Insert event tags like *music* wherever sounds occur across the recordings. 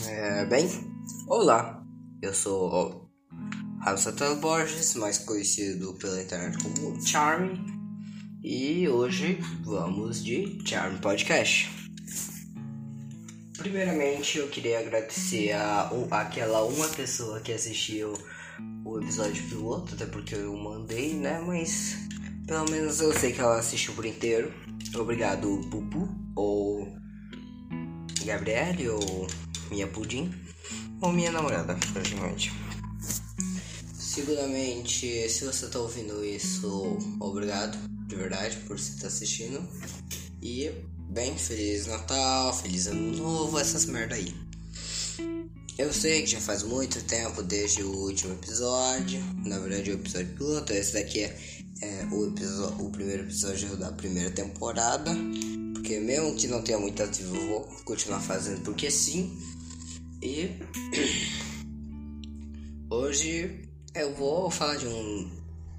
É, bem, olá, eu sou Rafa Borges, mais conhecido pela internet como Charm, e hoje vamos de Charm Podcast. Primeiramente, eu queria agradecer a, a aquela uma pessoa que assistiu o episódio piloto, até porque eu mandei, né? Mas pelo menos eu sei que ela assistiu por inteiro. Obrigado, Pupu, ou Gabriele, ou minha pudim, ou minha namorada, praticamente. Seguramente, se você tá ouvindo isso, obrigado, de verdade, por você estar tá assistindo. E, bem, Feliz Natal, Feliz Ano Novo, essas merda aí. Eu sei que já faz muito tempo desde o último episódio. Na verdade, o episódio piloto. Esse daqui é, é o, episódio, o primeiro episódio da primeira temporada. Porque, mesmo que não tenha muito ativo, eu vou continuar fazendo porque sim. E hoje eu vou falar de um.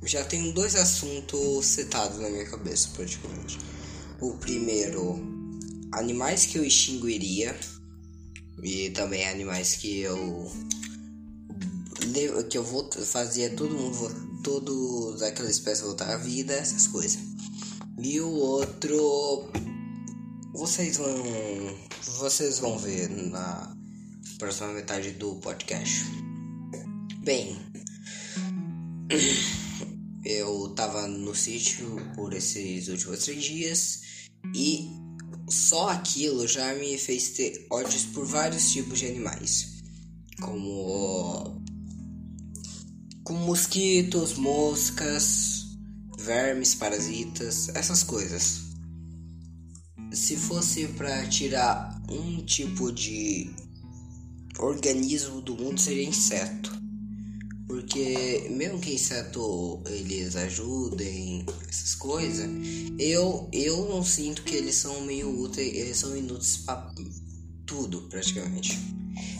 Já tenho dois assuntos citados na minha cabeça, praticamente. O primeiro, animais que eu extinguiria e também animais que eu que eu vou fazer todo mundo todos aquela espécie voltar à vida, essas coisas. E o outro vocês vão vocês vão ver na próxima metade do podcast. Bem, *clears throat* eu tava no sítio por esses últimos três dias e só aquilo já me fez ter ódios por vários tipos de animais, como com mosquitos, moscas, vermes, parasitas, essas coisas. Se fosse para tirar um tipo de organismo do mundo seria inseto. Porque mesmo que inseto eles ajudem essas coisas, eu eu não sinto que eles são meio úteis, eles são inúteis para tudo praticamente.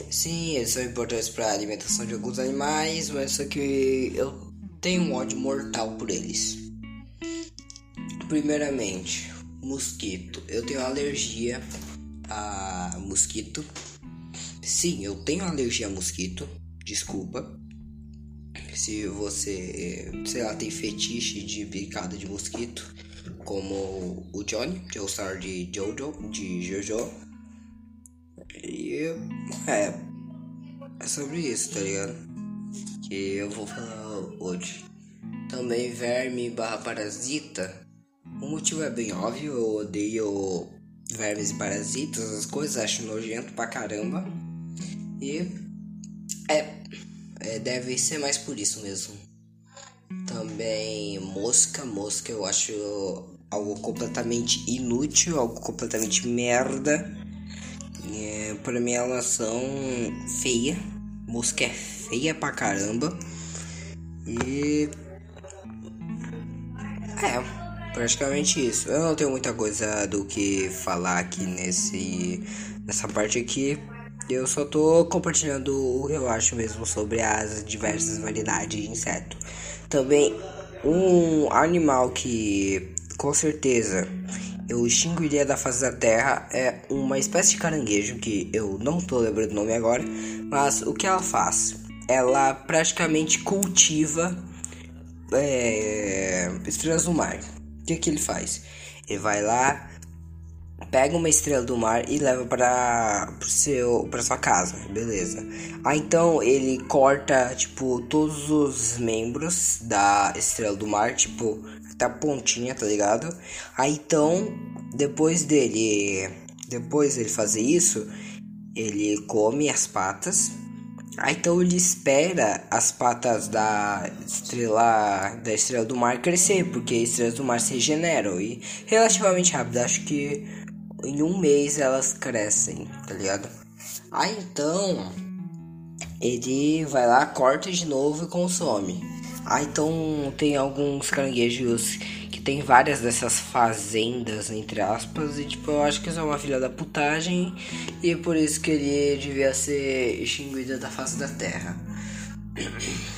Sim, eles são importantes para a alimentação de alguns animais, mas só que eu tenho um ódio mortal por eles. Primeiramente, mosquito. Eu tenho alergia a mosquito. Sim, eu tenho alergia a mosquito. Desculpa. Se você, sei lá, tem fetiche de picada de mosquito, como o Johnny, que é o star de Jojo, de Jojo. E é, é sobre isso, tá ligado? Que eu vou falar hoje. Também verme barra parasita. O motivo é bem óbvio, eu odeio vermes e parasitas, as coisas, acho nojento pra caramba. E é, é, deve ser mais por isso mesmo. Também mosca, mosca eu acho algo completamente inútil, algo completamente merda. É, pra mim elas são feia. Mosca é feia pra caramba. E é, praticamente isso. Eu não tenho muita coisa do que falar aqui nesse nessa parte aqui. Eu só tô compartilhando o que eu acho mesmo sobre as diversas variedades de inseto. Também um animal que com certeza eu extinguiria da face da terra é uma espécie de caranguejo que eu não tô lembrando o nome agora, mas o que ela faz? Ela praticamente cultiva é, estrelas do mar. O que, que ele faz? Ele vai lá, pega uma estrela do mar e leva para seu para sua casa, beleza? Aí então ele corta tipo todos os membros da estrela do mar, tipo até a pontinha, tá ligado? Aí então depois dele depois dele fazer isso, ele come as patas. Aí então ele espera as patas da estrela da estrela do mar crescer, porque estrelas do mar se regeneram e relativamente rápido, acho que em um mês elas crescem, tá ligado? Aí então ele vai lá, corta de novo e consome. Aí então tem alguns caranguejos que tem várias dessas fazendas, entre aspas, e tipo, eu acho que isso é uma filha da putagem e é por isso que ele devia ser extinguido da face da terra. *clears throat*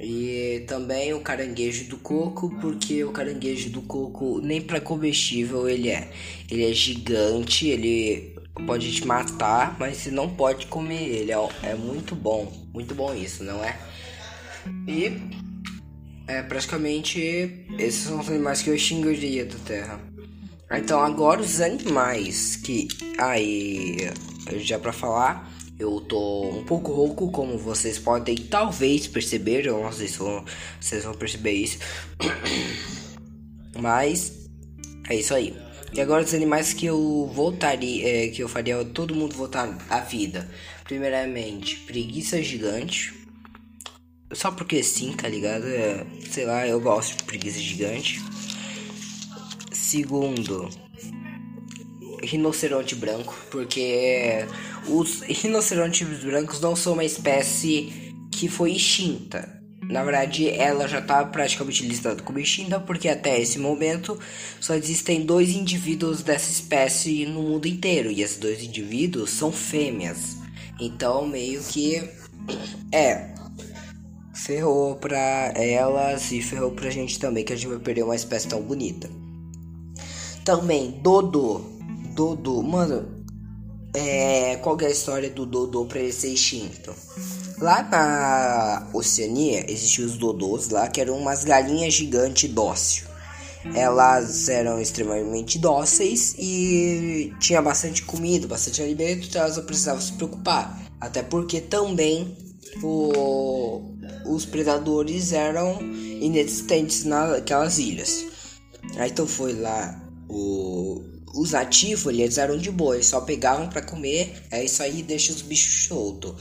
E também o caranguejo do coco, porque o caranguejo do coco nem para comestível ele é. Ele é gigante, ele pode te matar, mas você não pode comer ele. É, é muito bom, muito bom isso, não é? E é praticamente esses são os animais que eu extinguiria da Terra. Então agora os animais que aí já para falar, eu tô um pouco rouco, como vocês podem talvez perceber, eu não sei se vão, vocês vão perceber isso. *coughs* Mas é isso aí. E agora os animais que eu voltaria, é, que eu faria todo mundo voltar à vida. Primeiramente, preguiça gigante. Só porque sim, tá ligado? É, sei lá, eu gosto de preguiça gigante. Segundo, rinoceronte branco, porque os rinocerontes brancos não são uma espécie que foi extinta. Na verdade, ela já está praticamente listada como extinta, porque até esse momento só existem dois indivíduos dessa espécie no mundo inteiro, e esses dois indivíduos são fêmeas. Então, meio que é ferrou pra elas e ferrou pra gente também, que a gente vai perder uma espécie tão bonita. Também, Dodô. Dodô, mano, é, qual é a história do Dodô pra ele ser extinto? Lá na Oceania existiam os Dodôs lá, que eram umas galinhas gigantes dóceis. Elas eram extremamente dóceis e tinha bastante comida, bastante alimento, então elas não precisavam se preocupar. Até porque também o, os predadores eram inexistentes naquelas ilhas. Aí então foi lá o, os nativos, eles eram de boa, eles só pegavam para comer, é isso aí deixa os bichos soltos.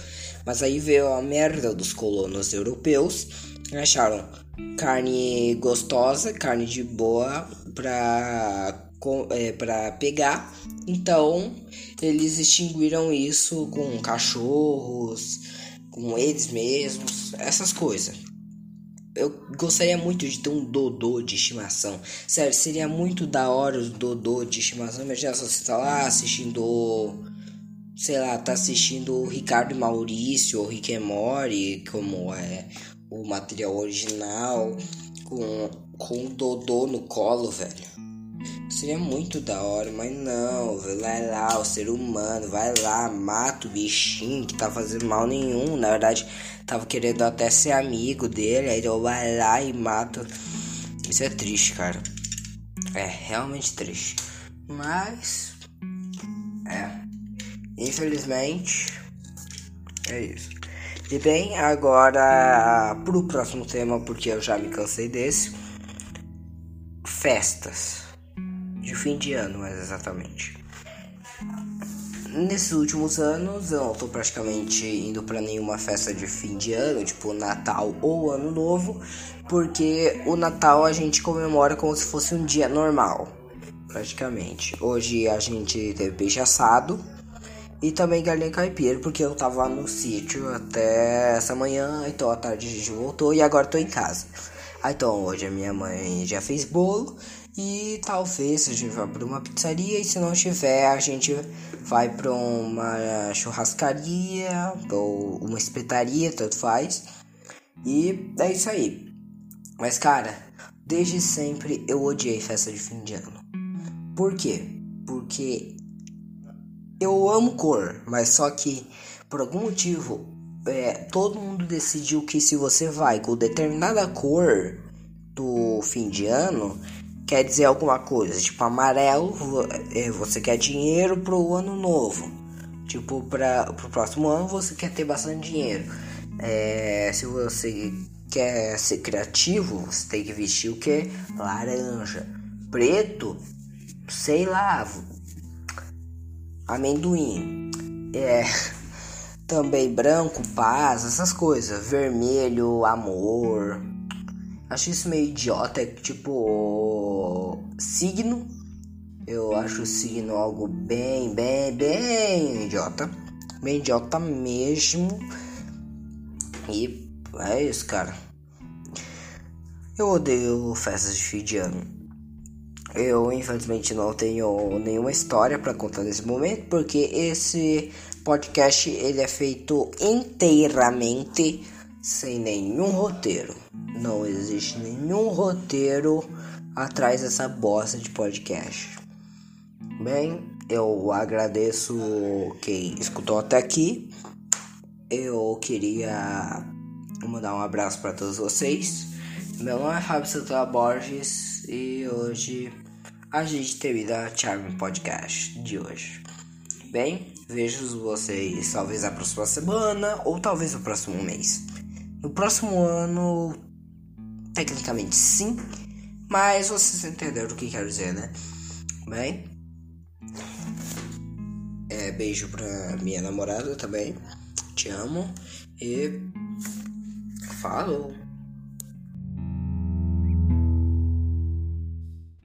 Mas aí veio a merda dos colonos europeus, acharam carne gostosa, carne de boa pra, é, pra pegar, então eles extinguiram isso com cachorros, com eles mesmos, essas coisas. Eu gostaria muito de ter um Dodô de estimação. Sério, seria muito da hora o Dodô de estimação. Imagina só você tá lá assistindo. Sei lá, tá assistindo o Ricardo Maurício ou Rick Morty, como é o material original, com, com o Dodô no colo, velho. Seria muito da hora, mas não, vai lá, o ser humano, vai lá, mata o bichinho que tá fazendo mal nenhum. Na verdade, tava querendo até ser amigo dele, aí então vai lá e mata. Isso é triste, cara. É realmente triste. Mas. É. Infelizmente. É isso. E bem, agora pro próximo tema, porque eu já me cansei desse. Festas de fim de ano, mais exatamente. Nesses últimos anos eu não tô praticamente indo para nenhuma festa de fim de ano, tipo Natal ou Ano Novo, porque o Natal a gente comemora como se fosse um dia normal, praticamente. Hoje a gente teve peixe assado e também galinha caipira, porque eu tava no sítio até essa manhã, então à tarde a gente voltou e agora tô em casa. Então hoje a minha mãe já fez bolo e talvez a gente vá para uma pizzaria e se não tiver, a gente vai para uma churrascaria ou uma espetaria, tanto faz. E é isso aí. Mas cara, desde sempre eu odiei festa de fim de ano. Por quê? Porque eu amo cor, mas só que por algum motivo é, todo mundo decidiu que se você vai com determinada cor do fim de ano, quer dizer alguma coisa. Tipo, amarelo, é, você quer dinheiro pro ano novo. Tipo, para pro próximo ano você quer ter bastante dinheiro. É, se você quer ser criativo, você tem que vestir o que? Laranja. Preto, sei lá, amendoim. É, *laughs* também branco, paz, essas coisas. Vermelho, amor. Acho isso meio idiota, é tipo. Signo. Eu acho o signo algo bem, bem, bem idiota. Bem idiota mesmo. E é isso, cara. Eu odeio festas de fim de ano. Eu infelizmente não tenho nenhuma história para contar nesse momento, porque esse podcast ele é feito inteiramente sem nenhum roteiro. Não existe nenhum roteiro atrás dessa bosta de podcast. Bem, Eu agradeço quem escutou até aqui. Eu queria mandar um abraço para todos vocês. Meu nome é Fábio Santana Borges e hoje a gente termina a Charme Podcast de hoje. Bem, vejo vocês talvez na próxima semana ou talvez no próximo mês. No próximo ano, tecnicamente sim, mas vocês entenderam o que quero dizer, né? Bem, é, beijo pra minha namorada também. Te amo e falou.